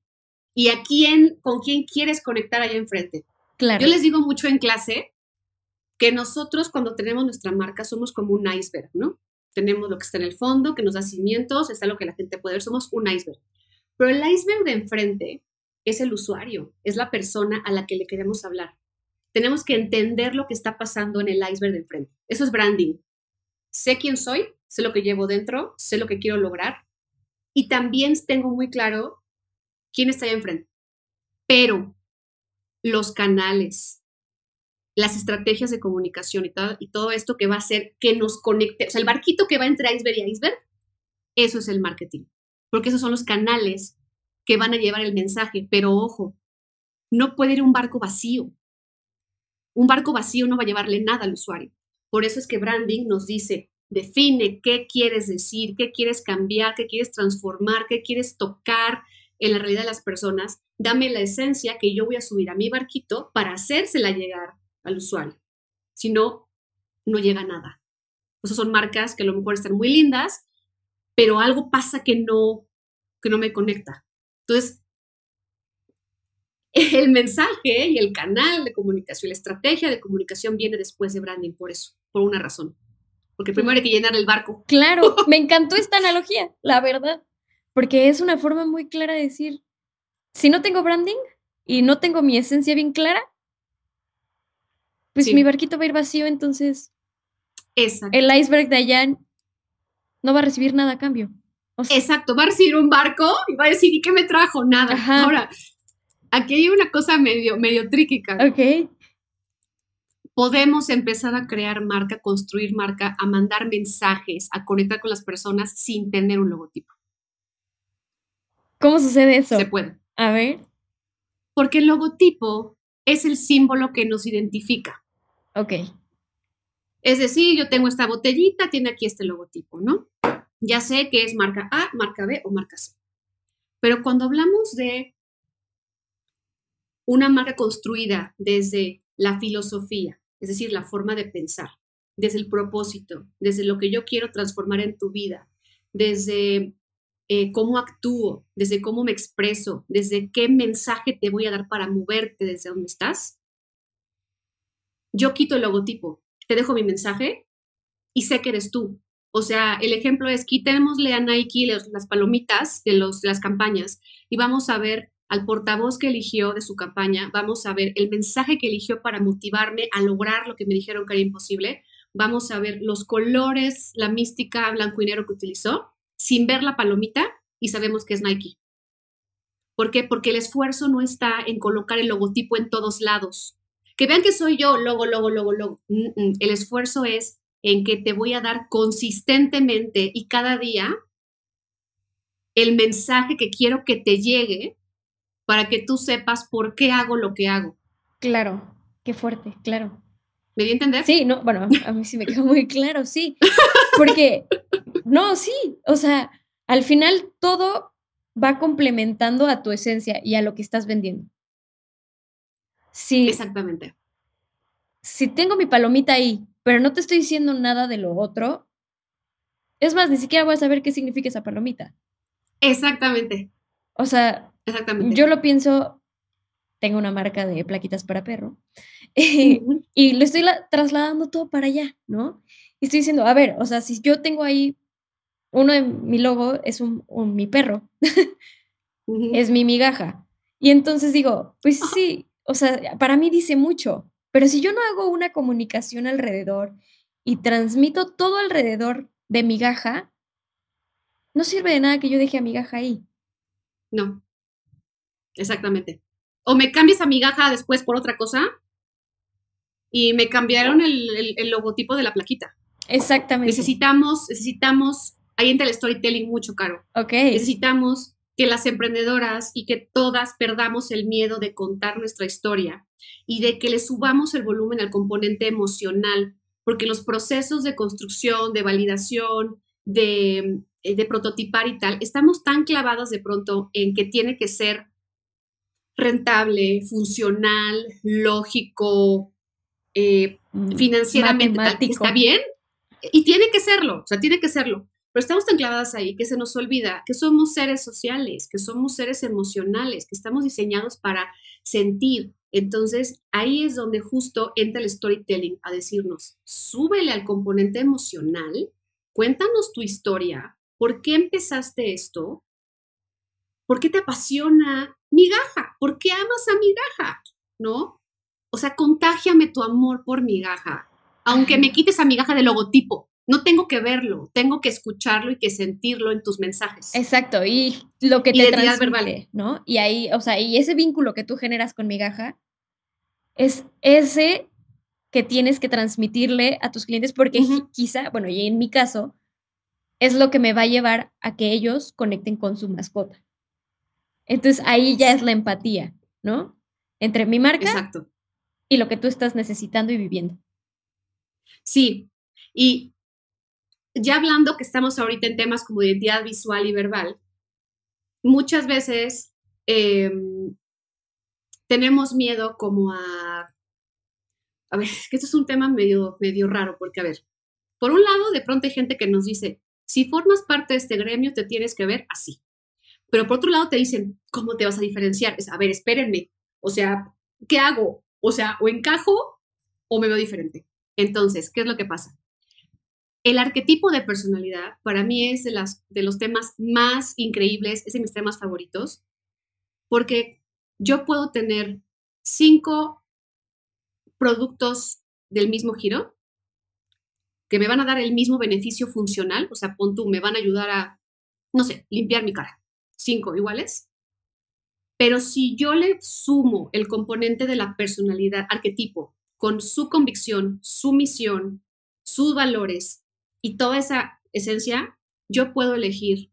¿Y a quién, con quién quieres conectar allá enfrente? Claro. Yo les digo mucho en clase que nosotros cuando tenemos nuestra marca somos como un iceberg, ¿no? Tenemos lo que está en el fondo, que nos da cimientos, está lo que la gente puede ver, somos un iceberg. Pero el iceberg de enfrente es el usuario, es la persona a la que le queremos hablar. Tenemos que entender lo que está pasando en el iceberg de enfrente. Eso es branding. Sé quién soy, sé lo que llevo dentro, sé lo que quiero lograr y también tengo muy claro quién está ahí enfrente. Pero los canales, las estrategias de comunicación y todo, esto que va a hacer que nos conecte, o sea, el barquito que va entre iceberg y iceberg, eso es el marketing, porque esos son los canales que van a llevar el mensaje, pero ojo, no puede ir un barco vacío. Un barco vacío no va a llevarle nada al usuario. Por eso es que branding nos dice, define qué quieres decir, qué quieres cambiar, qué quieres transformar, qué quieres tocar en la realidad de las personas. Dame la esencia que yo voy a subir a mi barquito para hacérsela llegar al usuario. Si no, no llega nada. Esas son marcas que a lo mejor están muy lindas, pero algo pasa que no, que no me conecta. Entonces, <laughs> el mensaje y el canal de comunicación, la estrategia de comunicación viene después de branding, por eso, por una razón. Porque primero hay que llenar el barco. Claro, <laughs> me encantó esta analogía, la verdad, porque es una forma muy clara de decir, si no tengo branding y no tengo mi esencia bien clara, pues mi barquito va a ir vacío, entonces el iceberg de allá no va a recibir nada a cambio. Exacto, va a recibir un barco y va a decir, ¿y qué me trajo? Nada. Ahora, aquí hay una cosa medio, medio tricky, Ok. Podemos empezar a crear marca, construir marca, a mandar mensajes, a conectar con las personas sin tener un logotipo. ¿Cómo sucede eso? Se puede. A ver. Porque el logotipo es el símbolo que nos identifica. Ok. Es decir, yo tengo esta botellita, tiene aquí este logotipo, ¿no? Ya sé que es marca A, marca B o marca C. Pero cuando hablamos de una marca construida desde la filosofía, es decir, la forma de pensar, desde el propósito, desde lo que yo quiero transformar en tu vida, desde eh, cómo actúo, desde cómo me expreso, desde qué mensaje te voy a dar para moverte desde donde estás, yo quito el logotipo, te dejo mi mensaje y sé que eres tú. O sea, el ejemplo es quitémosle a Nike las palomitas de, los, de las campañas y vamos a ver al portavoz que eligió de su campaña, vamos a ver el mensaje que eligió para motivarme a lograr lo que me dijeron que era imposible, vamos a ver los colores, la mística blanco y negro que utilizó, sin ver la palomita y sabemos que es Nike. ¿Por qué? Porque el esfuerzo no está en colocar el logotipo en todos lados. Que vean que soy yo, logo, logo, logo, logo. El esfuerzo es en que te voy a dar consistentemente y cada día el mensaje que quiero que te llegue para que tú sepas por qué hago lo que hago. Claro, qué fuerte, claro. ¿Me di a entender? Sí, no, bueno, a mí sí me quedó muy claro, sí. Porque, no, sí, o sea, al final todo va complementando a tu esencia y a lo que estás vendiendo. Sí. Exactamente. Si tengo mi palomita ahí, pero no te estoy diciendo nada de lo otro, es más, ni siquiera voy a saber qué significa esa palomita. Exactamente. O sea, Exactamente. yo lo pienso, tengo una marca de plaquitas para perro <laughs> y lo estoy trasladando todo para allá, ¿no? Y estoy diciendo, a ver, o sea, si yo tengo ahí uno de mi logo es un, mi perro, <laughs> es mi migaja. Y entonces digo, pues sí, o sea, para mí dice mucho, pero si yo no hago una comunicación alrededor y transmito todo alrededor de migaja, no sirve de nada que yo deje a migaja ahí. No, exactamente. O me cambias a migaja después por otra cosa y me cambiaron el, logotipo de la plaquita. Exactamente. Necesitamos, necesitamos, ahí entra el storytelling mucho caro. Ok. Necesitamos que las emprendedoras y que todas perdamos el miedo de contar nuestra historia y de que le subamos el volumen al componente emocional, porque los procesos de construcción, de validación, de, eh, de prototipar y tal, estamos tan clavados de pronto en que tiene que ser rentable, funcional, lógico, eh, mm, financieramente, está bien y tiene que serlo, o sea, tiene que serlo. Pero estamos tan clavadas ahí que se nos olvida que somos seres sociales, que somos seres emocionales, que estamos diseñados para sentir, Entonces, ahí es donde justo entra el storytelling a decirnos, súbele al componente emocional, cuéntanos tu historia, ¿por qué empezaste esto? ¿Por qué te apasiona migaja? ¿Por qué amas a migaja? ¿No? O sea, contágiame tu amor por migaja, aunque me quites a migaja de logotipo. No tengo que verlo, tengo que escucharlo y que sentirlo en tus mensajes. Exacto, y lo que te transmite, ¿no? Y ahí, o sea, y ese vínculo que tú generas con migaja es ese que tienes que transmitirle a tus clientes porque quizá, bueno, y en mi caso, es lo que me va a llevar a que ellos conecten con su mascota. Entonces ahí ya es la empatía, ¿no? Entre mi marca Exacto. y lo que tú estás necesitando y viviendo. Sí, y ya hablando que estamos ahorita en temas como identidad visual y verbal, muchas veces em, tenemos miedo como a... A ver, que esto es un tema medio, medio raro, porque a ver, por un lado, de pronto hay gente que nos dice, si formas parte de este gremio, te tienes que ver así. Pero por otro lado, te dicen, ¿cómo te vas a diferenciar? Es, a ver, espérenme. O sea, ¿qué hago? O sea, o encajo o me veo diferente. Entonces, ¿qué es lo que pasa? El arquetipo de personalidad para mí es de, los temas más increíbles, es de mis temas favoritos, porque yo puedo tener cinco productos del mismo giro que me van a dar el mismo beneficio funcional, o sea, pon tú, me van a ayudar a, no sé, limpiar mi cara, cinco iguales. Pero si yo le sumo el componente de la personalidad, arquetipo, con su convicción, su misión, sus valores y toda esa esencia, yo puedo elegir.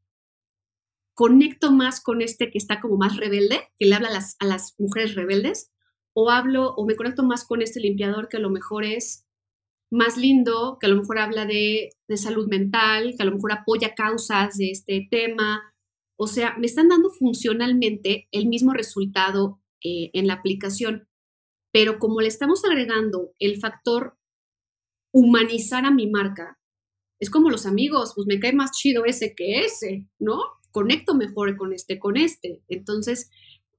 Conecto más con este que está como más rebelde, que le habla a las, mujeres rebeldes, o hablo o me conecto más con este limpiador que a lo mejor es más lindo, que a lo mejor habla de, de salud mental, que a lo mejor apoya causas de este tema. O sea, me están dando funcionalmente el mismo resultado eh, en la aplicación pero como le estamos agregando el factor humanizar a mi marca, es como los amigos, pues me cae más chido ese que ese, ¿no? Conecto mejor con este, con este. Entonces,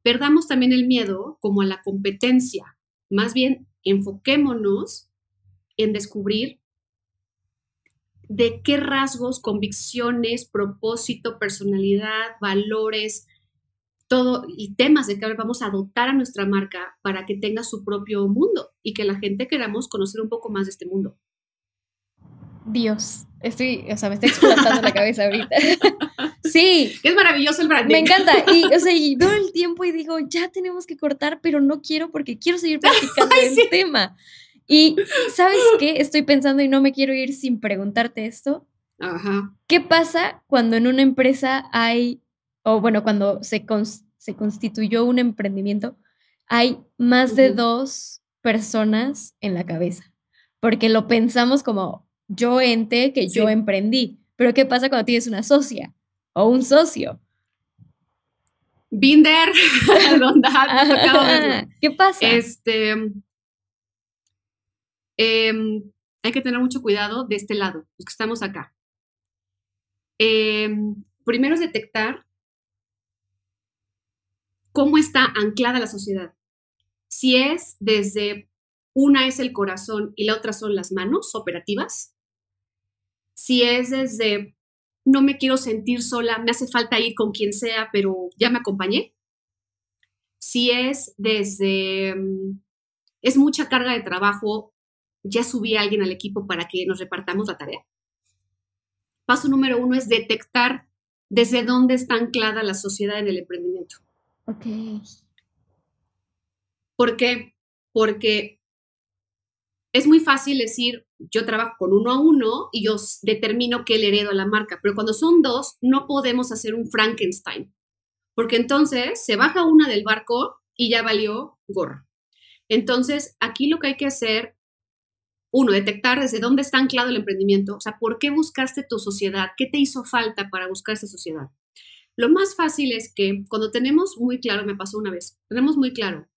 perdamos también el miedo como a la competencia. Más bien, enfoquémonos en descubrir de qué rasgos, convicciones, propósito, personalidad, valores, todo y temas de que vamos a dotar a nuestra marca para que tenga su propio mundo y que la gente queramos conocer un poco más de este mundo. Dios, estoy, o sea, me está explotando la cabeza ahorita. <laughs> sí. Es maravilloso el branding. Me encanta. Y, o sea, y veo el tiempo y digo, ya tenemos que cortar, pero no quiero porque quiero seguir platicando <laughs> el tema. Y, ¿sabes qué? Estoy pensando y no me quiero ir sin preguntarte esto. Ajá. ¿Qué pasa cuando en una empresa hay o bueno, cuando se, se constituyó un emprendimiento, hay más de dos personas en la cabeza, porque lo pensamos como yo ente que yo emprendí, pero ¿qué pasa cuando tienes una socia o un socio? Binder, <laughs> <laughs> ¿Qué pasa? Este, em, hay que tener mucho cuidado de este lado, los que estamos acá. Em, primero es detectar cómo está anclada la sociedad. Si es desde una es el corazón y la otra son las manos operativas. Si es desde no me quiero sentir sola, me hace falta ir con quien sea, pero ya me acompañé. Si es desde mm, es mucha carga de trabajo, ya subí a alguien al equipo para que nos repartamos la tarea. Paso número uno es detectar desde dónde está anclada la sociedad en el emprendimiento. Ok. ¿Por qué? Porque es muy fácil decir, yo trabajo con uno a uno y yo determino qué le heredo a la marca, pero cuando son dos, no podemos hacer un Frankenstein, porque entonces se baja una del barco y ya valió gorro. Entonces, aquí lo que hay que hacer, uno, detectar desde dónde está anclado el emprendimiento, o sea, ¿por qué buscaste tu sociedad? ¿Qué te hizo falta para buscar esa sociedad? Lo más fácil es que cuando tenemos muy claro, me pasó una vez, tenemos muy claro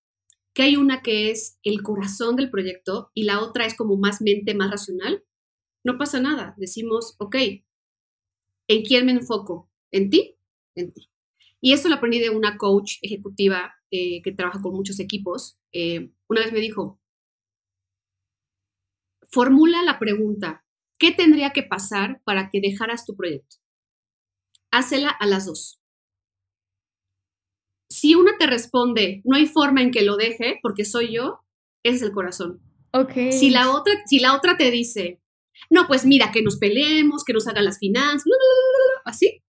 que hay una que es el corazón del proyecto y la otra es como más mente, más racional, no pasa nada. Decimos, ok, ¿en quién me enfoco? ¿En ti? En ti. Y esto lo aprendí de una coach ejecutiva eh, que trabaja con muchos equipos, eh, una vez me dijo, formula la pregunta, ¿qué tendría que pasar para que dejaras tu proyecto? Hácela a las dos. Si una te responde, no hay forma en que lo deje porque soy yo, ese es el corazón. Ok. Si la otra, si la otra te dice, no, pues mira, que nos peleemos, que nos hagan las finanzas, así.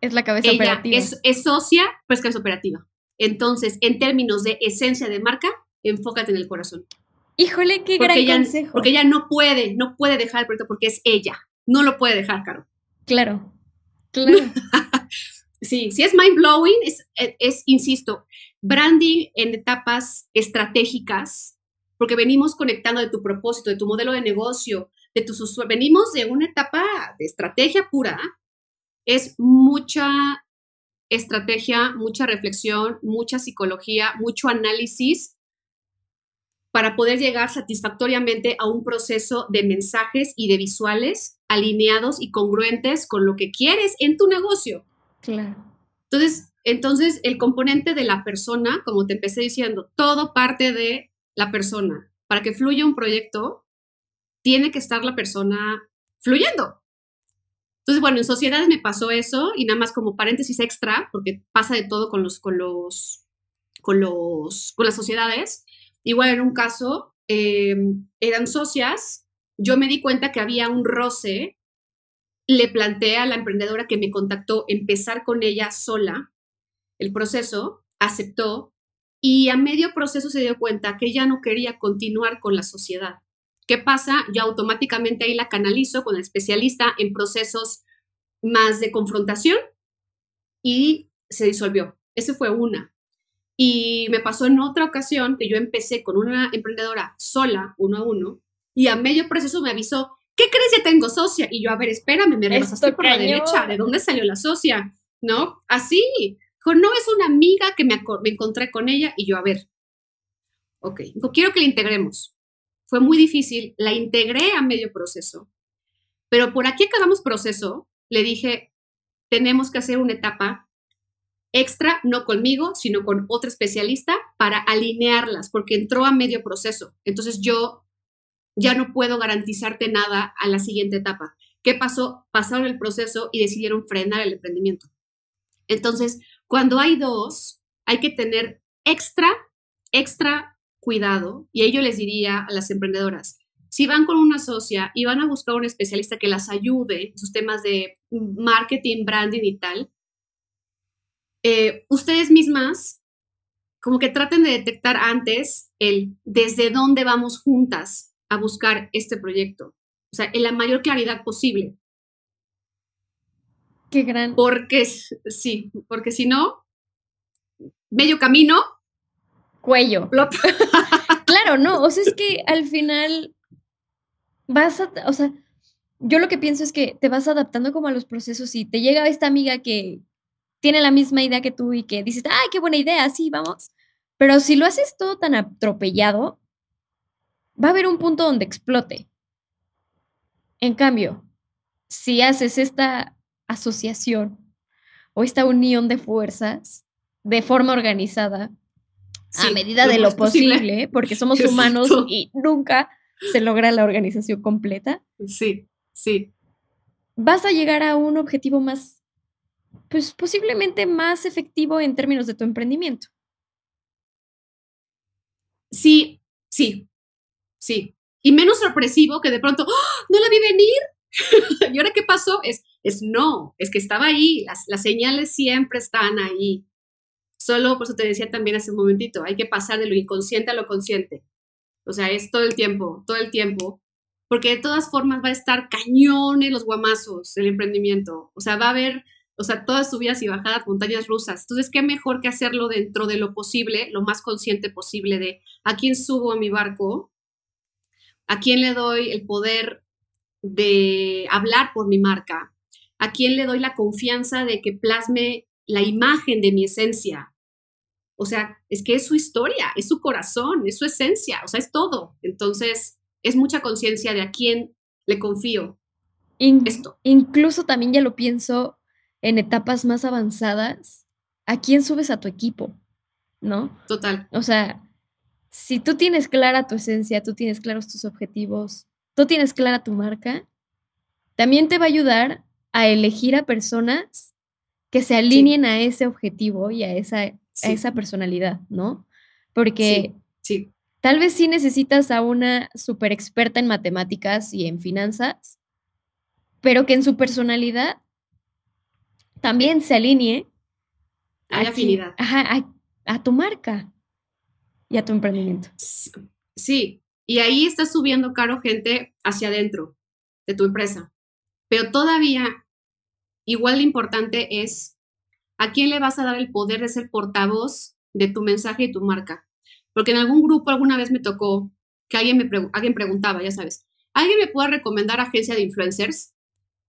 Es la cabeza Ella operativa. es, es socia, pues que es operativa. Entonces, en términos de esencia de marca, enfócate en el corazón. Híjole, qué gran Porque ella, consejo. porque ella no puede, no puede dejar el proyecto porque es ella. No lo puede dejar, Caro. Claro. Claro. <laughs> Sí, si es mind blowing, es, es, es, insisto, branding en etapas estratégicas, porque venimos conectando de tu propósito, de tu modelo de negocio, de tus usuarios, venimos de una etapa de estrategia pura, es mucha estrategia, mucha reflexión, mucha psicología, mucho análisis para poder llegar satisfactoriamente a un proceso de mensajes y de visuales alineados y congruentes con lo que quieres en tu negocio. Claro. Entonces, entonces, el componente de la persona, como te empecé diciendo, todo parte de la persona. Para que fluya un proyecto, tiene que estar la persona fluyendo. Entonces, bueno, en sociedades me pasó eso y nada más como paréntesis extra, porque pasa de todo con los, con los, con los, con las sociedades. Igual en un caso, eh, eran socias, yo me di cuenta que había un roce le planteé a la emprendedora que me contactó empezar con ella sola el proceso, aceptó y a medio proceso se dio cuenta que ella no quería continuar con la sociedad. ¿Qué pasa? Yo automáticamente ahí la canalizo con el especialista en procesos más de confrontación y se disolvió. Ese fue una. Y me pasó en otra ocasión que yo empecé con una emprendedora sola, uno a uno, y a medio proceso me avisó, ¿qué crees? Ya tengo socia. Y yo, a ver, espérame, me rebasaste por la derecha. ¿De dónde salió la socia? ¿No? Así. Dijo, no, es una amiga que me, me, encontré con ella. Y yo, a ver, ok, dijo, quiero que la integremos. Fue muy difícil, la integré a medio proceso. Pero por aquí acabamos proceso, le dije, tenemos que hacer una etapa extra, no conmigo, sino con otra especialista para alinearlas, porque entró a medio proceso. Entonces yo ya no puedo garantizarte nada a la siguiente etapa. ¿Qué pasó? Pasaron el proceso y decidieron frenar el emprendimiento. Entonces, cuando hay dos, hay que tener extra, extra cuidado. Y ello les diría a las emprendedoras, si van con una socia y van a buscar un especialista que las ayude en sus temas de marketing, branding y tal, eh, ustedes mismas como que traten de detectar antes el desde dónde vamos juntas a buscar este proyecto. O sea, en la mayor claridad posible. Qué gran. Porque sí, porque si no, medio camino. Cuello. <laughs> claro, no. O sea, es que al final vas a. O sea, yo lo que pienso es que te vas adaptando como a los procesos y te llega esta amiga que tiene la misma idea que tú y que dices, ay, qué buena idea, sí, vamos. Pero si lo haces todo tan atropellado, va a haber un punto donde explote. En cambio, si haces esta asociación o esta unión de fuerzas de forma organizada, sí, a medida de lo posible, posible, porque <laughs> somos humanos y nunca se logra la organización completa. Sí, sí. Vas a llegar a un objetivo más, pues posiblemente más efectivo en términos de tu emprendimiento. Sí, sí, Sí. Y menos sorpresivo que de pronto, ¡Oh, no la vi venir. <laughs> ¿Y ahora qué pasó? Es, es no, es que estaba ahí. Las, las señales siempre están ahí. Solo, por eso te decía también hace un momentito, hay que pasar de lo inconsciente a lo consciente. O sea, es todo el tiempo, todo el tiempo. Porque de todas formas va a estar cañones los guamazos el emprendimiento. O sea, va a haber, o sea, todas subidas y bajadas, montañas rusas. Entonces, ¿qué mejor que hacerlo dentro de lo posible, lo más consciente posible de a quién subo a mi barco ¿A quién le doy el poder de hablar por mi marca? ¿A quién le doy la confianza de que plasme la imagen de mi esencia? O sea, es que es su historia, es su corazón, es su esencia, o sea, es todo. Entonces, es mucha conciencia de a quién le confío. In esto. Incluso también ya lo pienso en etapas más avanzadas. ¿A quién subes a tu equipo? ¿no? Total. O sea, si tú tienes clara tu esencia, tú tienes claros tus objetivos, tú tienes clara tu marca, también te va a ayudar a elegir a personas que se alineen a ese objetivo y a esa, a esa personalidad, ¿no? Porque sí, tal vez sí necesitas a una super experta en matemáticas y en finanzas, pero que en su personalidad también se alinee a, afinidad. a, tu marca y a tu emprendimiento. Sí, y ahí estás subiendo, Caro, gente hacia adentro de tu empresa. Pero todavía, igual de importante es a quién le vas a dar el poder de ser portavoz de tu mensaje y tu marca. Porque en algún grupo alguna vez me tocó que alguien me alguien preguntaba, ya sabes, ¿alguien me puede recomendar agencia de influencers?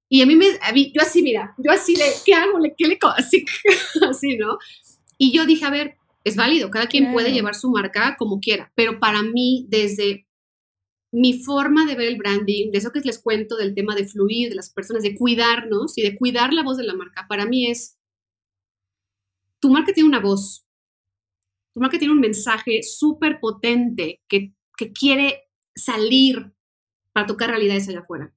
Y a mí, me, yo así, mira, yo así de, ¿qué hago? ¿Qué le así, <laughs> así, ¿no? Y yo dije, a ver, es válido, cada quien puede llevar su marca como quiera, pero para mí, desde mi forma de ver el branding, de eso que les cuento del tema de fluir, de las personas, de cuidarnos y de cuidar la voz de la marca, para mí es, tu marca tiene una voz, tu marca tiene un mensaje súper potente que, que quiere salir para tocar realidades allá afuera.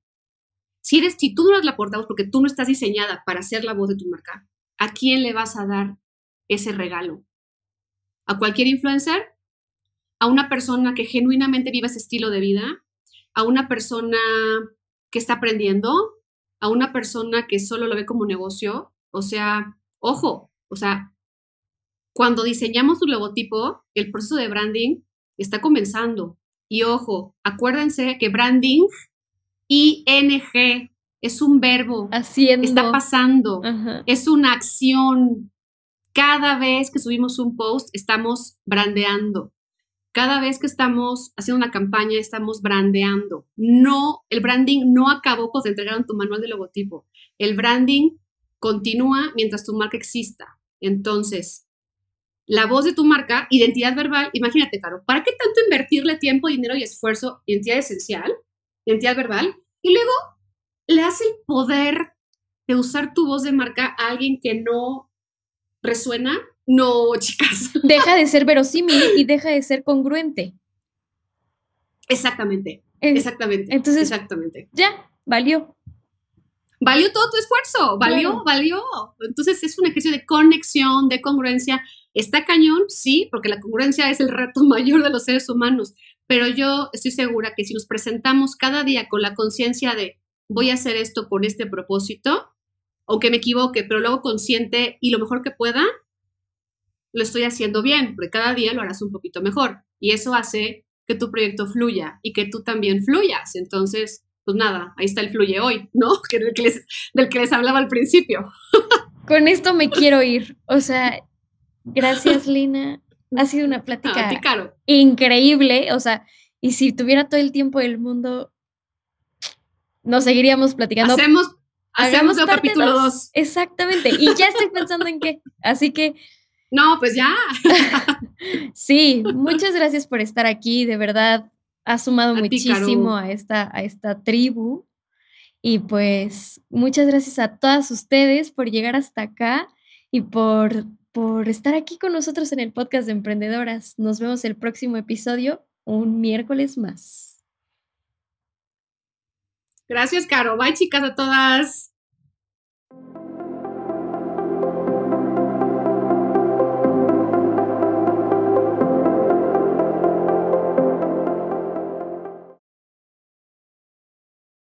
Si, eres, si tú no eres la portavoz porque tú no estás diseñada para ser la voz de tu marca, ¿a quién le vas a dar ese regalo? ¿A cualquier influencer? ¿A una persona que genuinamente viva ese estilo de vida? ¿A una persona que está aprendiendo? ¿A una persona que solo lo ve como negocio? O sea, ojo, o sea, cuando diseñamos un logotipo, el proceso de branding está comenzando. Y ojo, acuérdense que branding ING es un verbo. Haciendo. Está pasando. Es una acción. Cada vez que subimos un post, estamos brandeando. Cada vez que estamos haciendo una campaña, estamos brandeando. No, el branding no acabó cuando te entregaron tu manual de logotipo. El branding continúa mientras tu marca exista. Entonces, la voz de tu marca, identidad verbal, imagínate, Caro, ¿para qué tanto invertirle tiempo, dinero y esfuerzo? Identidad esencial, identidad verbal, y luego le das el poder de usar tu voz de marca a alguien que no resuena. No, chicas. <laughs> Deja de ser verosímil y deja de ser congruente. Exactamente. exactamente. Entonces, exactamente. Ya, valió. Valió todo tu esfuerzo, valió, valió. Entonces es un ejercicio de conexión, de congruencia. Está cañón, sí, porque la congruencia es el reto <laughs> mayor de los seres humanos, pero yo estoy segura que si nos presentamos cada día con la conciencia de voy a hacer esto con este propósito, aunque me equivoque, pero luego consciente y lo mejor que pueda, lo estoy haciendo bien, porque cada día lo harás un poquito mejor. Y eso hace que tu proyecto fluya y que tú también fluyas. Entonces, pues nada, ahí está el fluye hoy, ¿no? <laughs> del, que les, del que les hablaba al principio. <laughs> Con esto me quiero ir. O sea, <laughs> gracias, Lina. Ha sido una plática increíble, o sea, y si tuviera todo el tiempo del mundo, nos seguiríamos platicando. Hacemos, hacemos el capítulo 2. Exactamente, y ya estoy pensando en qué, así que... No, pues ya. <laughs> sí, muchas gracias por estar aquí, de verdad, ha sumado muchísimo a esta, a esta tribu. Y pues muchas gracias a todas ustedes por llegar hasta acá y por por estar aquí con nosotros en el podcast de Emprendedoras. Nos vemos el próximo episodio, un miércoles más. Gracias, Caro. Bye, chicas, a todas.